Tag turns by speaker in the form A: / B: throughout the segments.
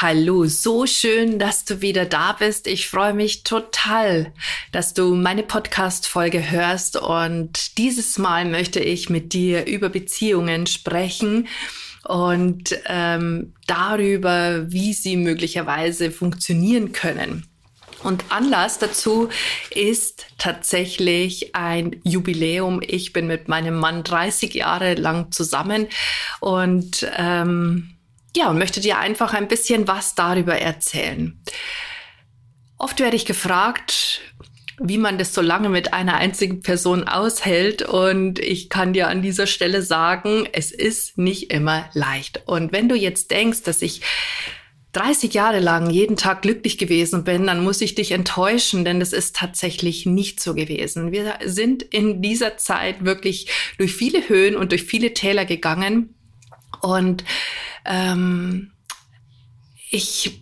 A: Hallo, so schön, dass du wieder da bist. Ich freue mich total, dass du meine Podcast-Folge hörst und dieses Mal möchte ich mit dir über Beziehungen sprechen und ähm, darüber, wie sie möglicherweise funktionieren können. Und Anlass dazu ist tatsächlich ein Jubiläum. Ich bin mit meinem Mann 30 Jahre lang zusammen und ähm, ja, und möchte dir einfach ein bisschen was darüber erzählen. Oft werde ich gefragt, wie man das so lange mit einer einzigen Person aushält. Und ich kann dir an dieser Stelle sagen, es ist nicht immer leicht. Und wenn du jetzt denkst, dass ich 30 Jahre lang jeden Tag glücklich gewesen bin, dann muss ich dich enttäuschen, denn das ist tatsächlich nicht so gewesen. Wir sind in dieser Zeit wirklich durch viele Höhen und durch viele Täler gegangen. Und ähm, ich,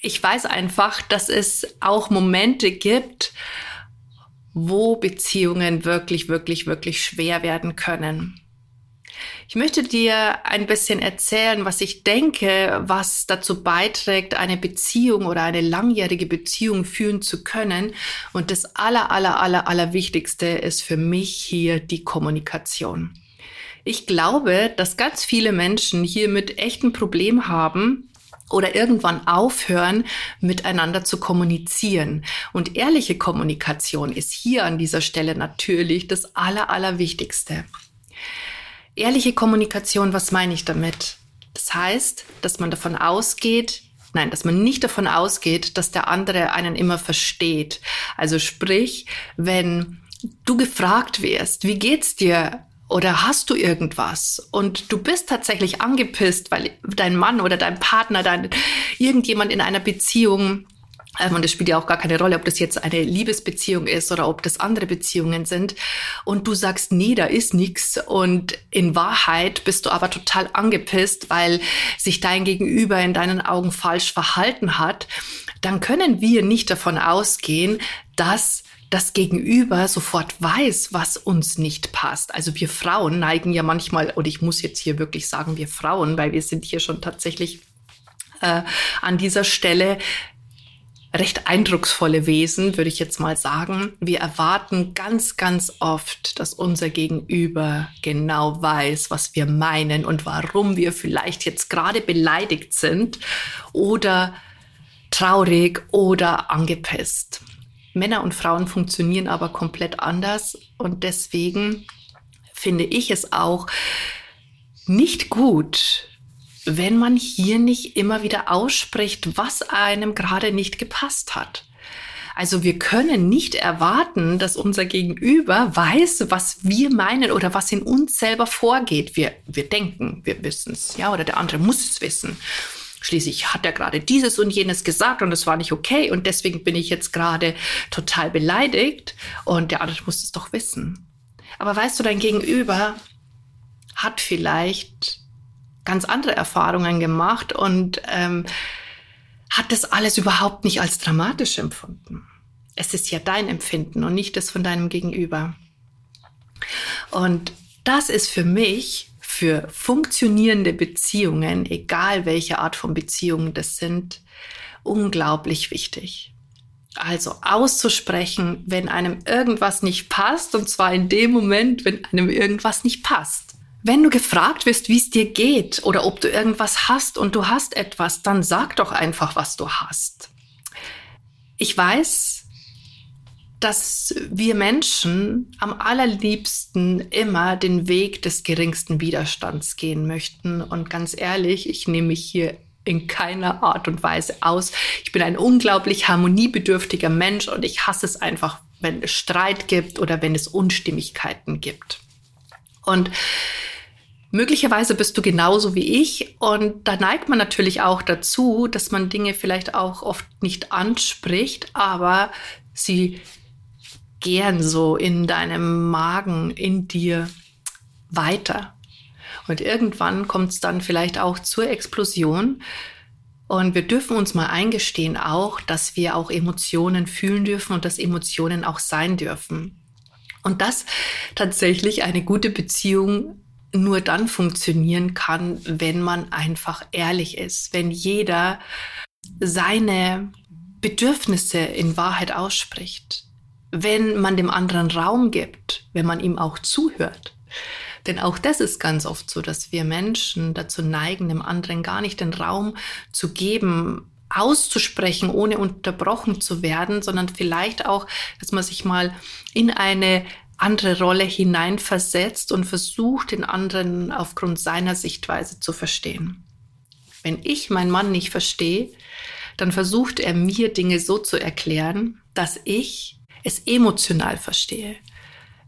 A: ich weiß einfach, dass es auch Momente gibt, wo Beziehungen wirklich, wirklich, wirklich schwer werden können. Ich möchte dir ein bisschen erzählen, was ich denke, was dazu beiträgt, eine Beziehung oder eine langjährige Beziehung führen zu können. Und das aller, aller, aller, aller Wichtigste ist für mich hier die Kommunikation. Ich glaube, dass ganz viele Menschen hier mit echten Problem haben, oder irgendwann aufhören, miteinander zu kommunizieren. Und ehrliche Kommunikation ist hier an dieser Stelle natürlich das Aller, Allerwichtigste. Ehrliche Kommunikation, was meine ich damit? Das heißt, dass man davon ausgeht, nein, dass man nicht davon ausgeht, dass der andere einen immer versteht. Also sprich, wenn du gefragt wirst, wie geht's dir oder hast du irgendwas und du bist tatsächlich angepisst, weil dein Mann oder dein Partner, dein irgendjemand in einer Beziehung ähm, und es spielt ja auch gar keine Rolle, ob das jetzt eine Liebesbeziehung ist oder ob das andere Beziehungen sind. Und du sagst, nee, da ist nichts. Und in Wahrheit bist du aber total angepisst, weil sich dein Gegenüber in deinen Augen falsch verhalten hat. Dann können wir nicht davon ausgehen, dass das Gegenüber sofort weiß, was uns nicht passt. Also wir Frauen neigen ja manchmal, und ich muss jetzt hier wirklich sagen, wir Frauen, weil wir sind hier schon tatsächlich äh, an dieser Stelle recht eindrucksvolle Wesen, würde ich jetzt mal sagen. Wir erwarten ganz, ganz oft, dass unser Gegenüber genau weiß, was wir meinen und warum wir vielleicht jetzt gerade beleidigt sind oder traurig oder angepisst. Männer und Frauen funktionieren aber komplett anders und deswegen finde ich es auch nicht gut, wenn man hier nicht immer wieder ausspricht, was einem gerade nicht gepasst hat. Also wir können nicht erwarten, dass unser Gegenüber weiß, was wir meinen oder was in uns selber vorgeht. Wir, wir denken, wir wissen es, ja, oder der andere muss es wissen. Schließlich hat er gerade dieses und jenes gesagt und es war nicht okay und deswegen bin ich jetzt gerade total beleidigt und der andere muss es doch wissen. Aber weißt du, dein Gegenüber hat vielleicht ganz andere Erfahrungen gemacht und ähm, hat das alles überhaupt nicht als dramatisch empfunden. Es ist ja dein Empfinden und nicht das von deinem Gegenüber. Und das ist für mich für funktionierende Beziehungen, egal welche Art von Beziehungen das sind, unglaublich wichtig. Also auszusprechen, wenn einem irgendwas nicht passt, und zwar in dem Moment, wenn einem irgendwas nicht passt. Wenn du gefragt wirst, wie es dir geht oder ob du irgendwas hast und du hast etwas, dann sag doch einfach, was du hast. Ich weiß, dass wir Menschen am allerliebsten immer den Weg des geringsten Widerstands gehen möchten. Und ganz ehrlich, ich nehme mich hier in keiner Art und Weise aus. Ich bin ein unglaublich harmoniebedürftiger Mensch und ich hasse es einfach, wenn es Streit gibt oder wenn es Unstimmigkeiten gibt. Und Möglicherweise bist du genauso wie ich und da neigt man natürlich auch dazu, dass man Dinge vielleicht auch oft nicht anspricht, aber sie gern so in deinem Magen, in dir weiter. Und irgendwann kommt es dann vielleicht auch zur Explosion. Und wir dürfen uns mal eingestehen auch, dass wir auch Emotionen fühlen dürfen und dass Emotionen auch sein dürfen. Und dass tatsächlich eine gute Beziehung nur dann funktionieren kann, wenn man einfach ehrlich ist, wenn jeder seine Bedürfnisse in Wahrheit ausspricht, wenn man dem anderen Raum gibt, wenn man ihm auch zuhört. Denn auch das ist ganz oft so, dass wir Menschen dazu neigen, dem anderen gar nicht den Raum zu geben, auszusprechen, ohne unterbrochen zu werden, sondern vielleicht auch, dass man sich mal in eine andere Rolle hineinversetzt und versucht, den anderen aufgrund seiner Sichtweise zu verstehen. Wenn ich meinen Mann nicht verstehe, dann versucht er mir Dinge so zu erklären, dass ich es emotional verstehe.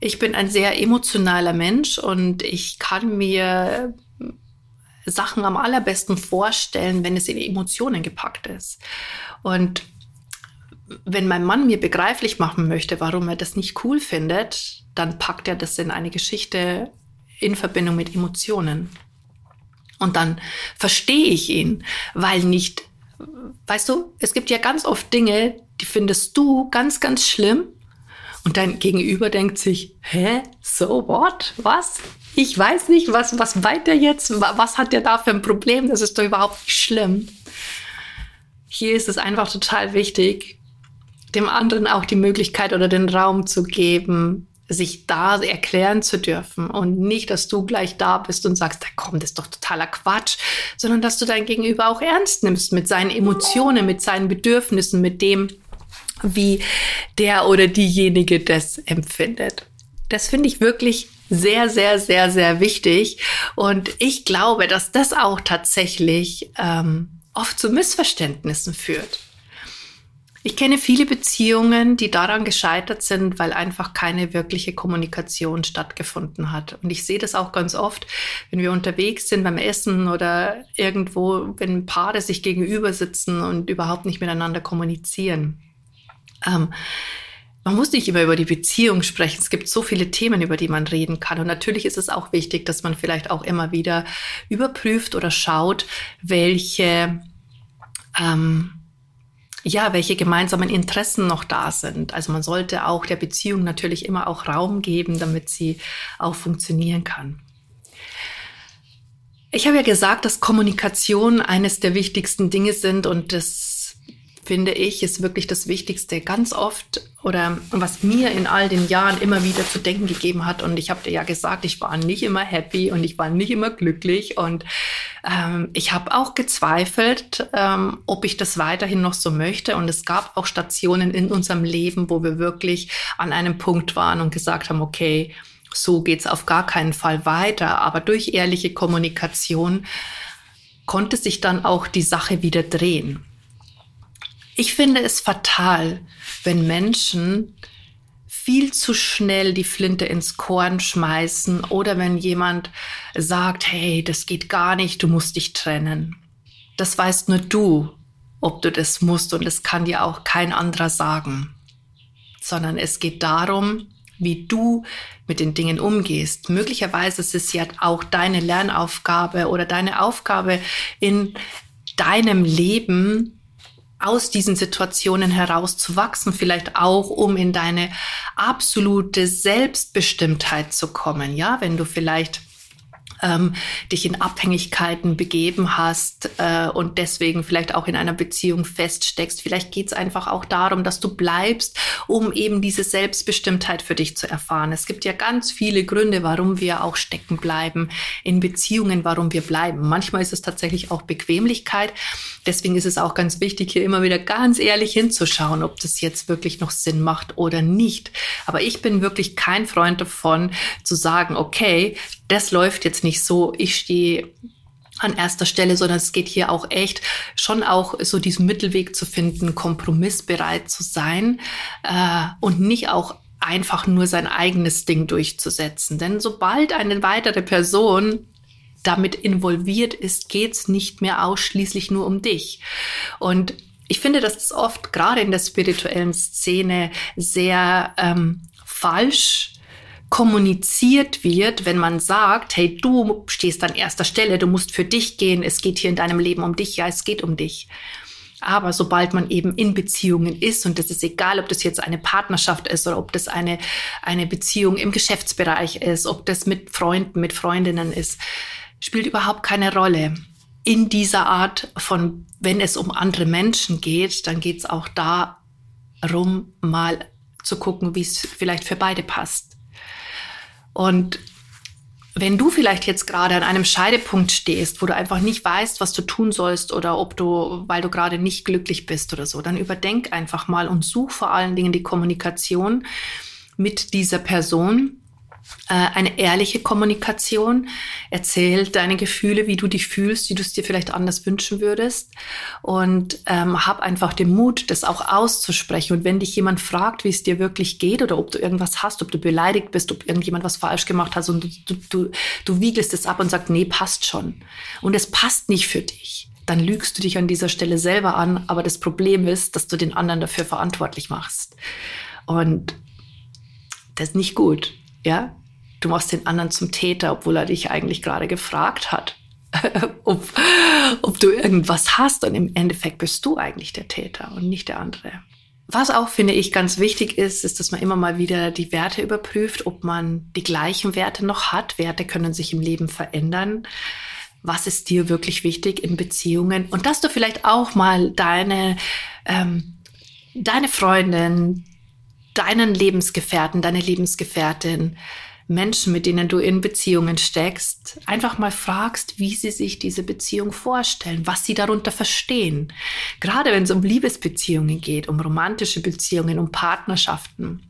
A: Ich bin ein sehr emotionaler Mensch und ich kann mir Sachen am allerbesten vorstellen, wenn es in Emotionen gepackt ist. Und wenn mein Mann mir begreiflich machen möchte, warum er das nicht cool findet, dann packt er das in eine Geschichte in Verbindung mit Emotionen. Und dann verstehe ich ihn, weil nicht, weißt du, es gibt ja ganz oft Dinge, die findest du ganz, ganz schlimm. Und dein Gegenüber denkt sich, hä, so what? Was? Ich weiß nicht, was, was weiter jetzt? Was hat der da für ein Problem? Das ist doch überhaupt nicht schlimm. Hier ist es einfach total wichtig, dem anderen auch die Möglichkeit oder den Raum zu geben, sich da erklären zu dürfen und nicht, dass du gleich da bist und sagst, da kommt, das ist doch totaler Quatsch, sondern dass du dein Gegenüber auch ernst nimmst mit seinen Emotionen, mit seinen Bedürfnissen, mit dem, wie der oder diejenige das empfindet. Das finde ich wirklich sehr, sehr, sehr, sehr wichtig. Und ich glaube, dass das auch tatsächlich ähm, oft zu Missverständnissen führt. Ich kenne viele Beziehungen, die daran gescheitert sind, weil einfach keine wirkliche Kommunikation stattgefunden hat. Und ich sehe das auch ganz oft, wenn wir unterwegs sind beim Essen oder irgendwo, wenn Paare sich gegenüber sitzen und überhaupt nicht miteinander kommunizieren. Ähm, man muss nicht immer über die Beziehung sprechen. Es gibt so viele Themen, über die man reden kann. Und natürlich ist es auch wichtig, dass man vielleicht auch immer wieder überprüft oder schaut, welche ähm, ja, welche gemeinsamen Interessen noch da sind. Also man sollte auch der Beziehung natürlich immer auch Raum geben, damit sie auch funktionieren kann. Ich habe ja gesagt, dass Kommunikation eines der wichtigsten Dinge sind und das finde ich, ist wirklich das Wichtigste. Ganz oft oder was mir in all den Jahren immer wieder zu denken gegeben hat. Und ich habe dir ja gesagt, ich war nicht immer happy und ich war nicht immer glücklich. Und ähm, ich habe auch gezweifelt, ähm, ob ich das weiterhin noch so möchte. Und es gab auch Stationen in unserem Leben, wo wir wirklich an einem Punkt waren und gesagt haben, okay, so geht's auf gar keinen Fall weiter. Aber durch ehrliche Kommunikation konnte sich dann auch die Sache wieder drehen. Ich finde es fatal, wenn Menschen viel zu schnell die Flinte ins Korn schmeißen oder wenn jemand sagt, hey, das geht gar nicht, du musst dich trennen. Das weißt nur du, ob du das musst und es kann dir auch kein anderer sagen, sondern es geht darum, wie du mit den Dingen umgehst. Möglicherweise ist es ja auch deine Lernaufgabe oder deine Aufgabe in deinem Leben, aus diesen Situationen heraus zu wachsen, vielleicht auch um in deine absolute Selbstbestimmtheit zu kommen. Ja, wenn du vielleicht ähm, dich in Abhängigkeiten begeben hast äh, und deswegen vielleicht auch in einer Beziehung feststeckst. Vielleicht geht es einfach auch darum, dass du bleibst, um eben diese Selbstbestimmtheit für dich zu erfahren. Es gibt ja ganz viele Gründe, warum wir auch stecken bleiben in Beziehungen, warum wir bleiben. Manchmal ist es tatsächlich auch Bequemlichkeit. Deswegen ist es auch ganz wichtig, hier immer wieder ganz ehrlich hinzuschauen, ob das jetzt wirklich noch Sinn macht oder nicht. Aber ich bin wirklich kein Freund davon, zu sagen, okay, das läuft jetzt nicht so, ich stehe an erster Stelle, sondern es geht hier auch echt schon auch so diesen Mittelweg zu finden, kompromissbereit zu sein äh, und nicht auch einfach nur sein eigenes Ding durchzusetzen. Denn sobald eine weitere Person damit involviert ist, geht's nicht mehr ausschließlich nur um dich. Und ich finde, dass das oft gerade in der spirituellen Szene sehr ähm, falsch kommuniziert wird, wenn man sagt, hey, du stehst an erster Stelle, du musst für dich gehen, es geht hier in deinem Leben um dich, ja, es geht um dich. Aber sobald man eben in Beziehungen ist, und das ist egal, ob das jetzt eine Partnerschaft ist oder ob das eine, eine Beziehung im Geschäftsbereich ist, ob das mit Freunden, mit Freundinnen ist, spielt überhaupt keine Rolle. In dieser Art von, wenn es um andere Menschen geht, dann geht es auch darum, mal zu gucken, wie es vielleicht für beide passt. Und wenn du vielleicht jetzt gerade an einem Scheidepunkt stehst, wo du einfach nicht weißt, was du tun sollst oder ob du, weil du gerade nicht glücklich bist oder so, dann überdenk einfach mal und such vor allen Dingen die Kommunikation mit dieser Person eine ehrliche Kommunikation. Erzähl deine Gefühle, wie du dich fühlst, wie du es dir vielleicht anders wünschen würdest. Und ähm, hab einfach den Mut, das auch auszusprechen. Und wenn dich jemand fragt, wie es dir wirklich geht oder ob du irgendwas hast, ob du beleidigt bist, ob irgendjemand was falsch gemacht hat und du, du, du, du wiegelst es ab und sagst, nee, passt schon. Und es passt nicht für dich. Dann lügst du dich an dieser Stelle selber an. Aber das Problem ist, dass du den anderen dafür verantwortlich machst. Und das ist nicht gut. Ja, du machst den anderen zum Täter, obwohl er dich eigentlich gerade gefragt hat, ob, ob du irgendwas hast. Und im Endeffekt bist du eigentlich der Täter und nicht der andere. Was auch, finde ich, ganz wichtig ist, ist, dass man immer mal wieder die Werte überprüft, ob man die gleichen Werte noch hat. Werte können sich im Leben verändern. Was ist dir wirklich wichtig in Beziehungen? Und dass du vielleicht auch mal deine, ähm, deine Freundin, deinen Lebensgefährten, deine Lebensgefährtin, Menschen, mit denen du in Beziehungen steckst, einfach mal fragst, wie sie sich diese Beziehung vorstellen, was sie darunter verstehen. Gerade wenn es um Liebesbeziehungen geht, um romantische Beziehungen, um Partnerschaften.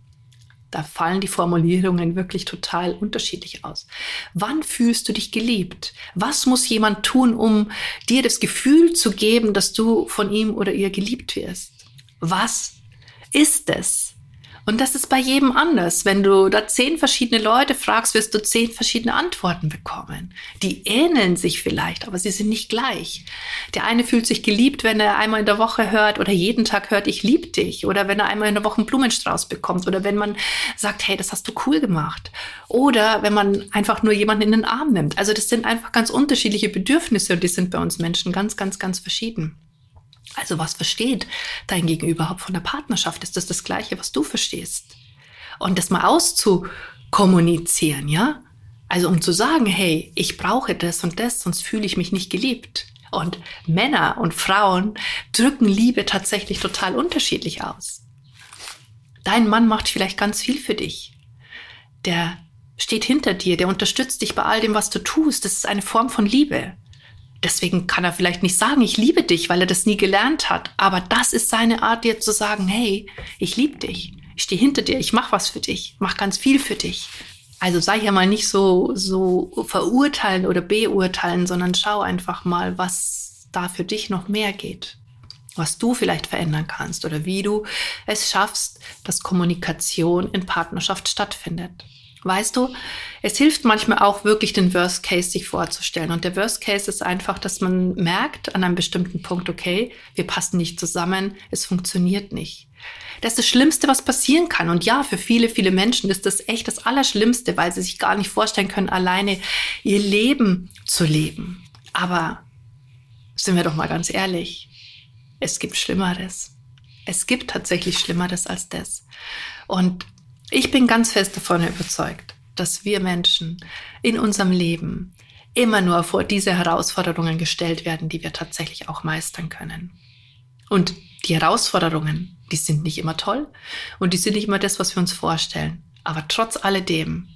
A: Da fallen die Formulierungen wirklich total unterschiedlich aus. Wann fühlst du dich geliebt? Was muss jemand tun, um dir das Gefühl zu geben, dass du von ihm oder ihr geliebt wirst? Was ist es? Und das ist bei jedem anders. Wenn du da zehn verschiedene Leute fragst, wirst du zehn verschiedene Antworten bekommen. Die ähneln sich vielleicht, aber sie sind nicht gleich. Der eine fühlt sich geliebt, wenn er einmal in der Woche hört oder jeden Tag hört, ich liebe dich. Oder wenn er einmal in der Woche einen Blumenstrauß bekommt. Oder wenn man sagt, hey, das hast du cool gemacht. Oder wenn man einfach nur jemanden in den Arm nimmt. Also das sind einfach ganz unterschiedliche Bedürfnisse und die sind bei uns Menschen ganz, ganz, ganz verschieden. Also was versteht dein Gegenüber überhaupt von der Partnerschaft? Ist das das Gleiche, was du verstehst? Und das mal auszukommunizieren, ja? Also um zu sagen, hey, ich brauche das und das, sonst fühle ich mich nicht geliebt. Und Männer und Frauen drücken Liebe tatsächlich total unterschiedlich aus. Dein Mann macht vielleicht ganz viel für dich. Der steht hinter dir, der unterstützt dich bei all dem, was du tust. Das ist eine Form von Liebe. Deswegen kann er vielleicht nicht sagen, ich liebe dich, weil er das nie gelernt hat. Aber das ist seine Art, dir zu sagen, hey, ich liebe dich. Ich stehe hinter dir, ich mache was für dich, mach ganz viel für dich. Also sei ja mal nicht so, so verurteilen oder beurteilen, sondern schau einfach mal, was da für dich noch mehr geht. Was du vielleicht verändern kannst oder wie du es schaffst, dass Kommunikation in Partnerschaft stattfindet. Weißt du, es hilft manchmal auch wirklich den Worst Case sich vorzustellen. Und der Worst Case ist einfach, dass man merkt an einem bestimmten Punkt, okay, wir passen nicht zusammen, es funktioniert nicht. Das ist das Schlimmste, was passieren kann. Und ja, für viele, viele Menschen ist das echt das Allerschlimmste, weil sie sich gar nicht vorstellen können, alleine ihr Leben zu leben. Aber sind wir doch mal ganz ehrlich, es gibt Schlimmeres. Es gibt tatsächlich Schlimmeres als das. Und ich bin ganz fest davon überzeugt, dass wir Menschen in unserem Leben immer nur vor diese Herausforderungen gestellt werden, die wir tatsächlich auch meistern können. Und die Herausforderungen, die sind nicht immer toll und die sind nicht immer das, was wir uns vorstellen. Aber trotz alledem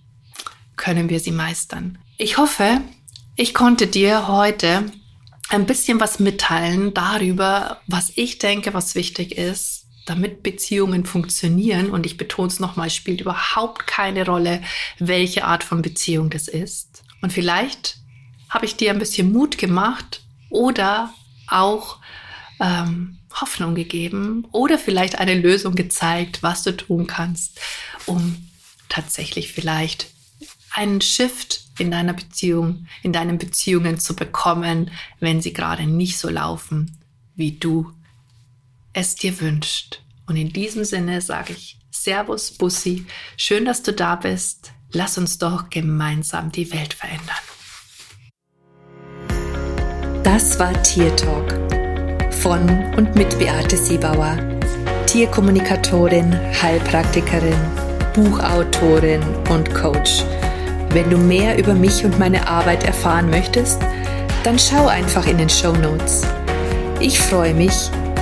A: können wir sie meistern. Ich hoffe, ich konnte dir heute ein bisschen was mitteilen darüber, was ich denke, was wichtig ist, damit Beziehungen funktionieren, und ich betone es nochmal, spielt überhaupt keine Rolle, welche Art von Beziehung das ist. Und vielleicht habe ich dir ein bisschen Mut gemacht oder auch ähm, Hoffnung gegeben oder vielleicht eine Lösung gezeigt, was du tun kannst, um tatsächlich vielleicht einen Shift in deiner Beziehung, in deinen Beziehungen zu bekommen, wenn sie gerade nicht so laufen, wie du es dir wünscht. Und in diesem Sinne sage ich Servus, Bussi, schön, dass du da bist. Lass uns doch gemeinsam die Welt verändern.
B: Das war Tier Talk von und mit Beate Siebauer, Tierkommunikatorin, Heilpraktikerin, Buchautorin und Coach. Wenn du mehr über mich und meine Arbeit erfahren möchtest, dann schau einfach in den Show Notes. Ich freue mich,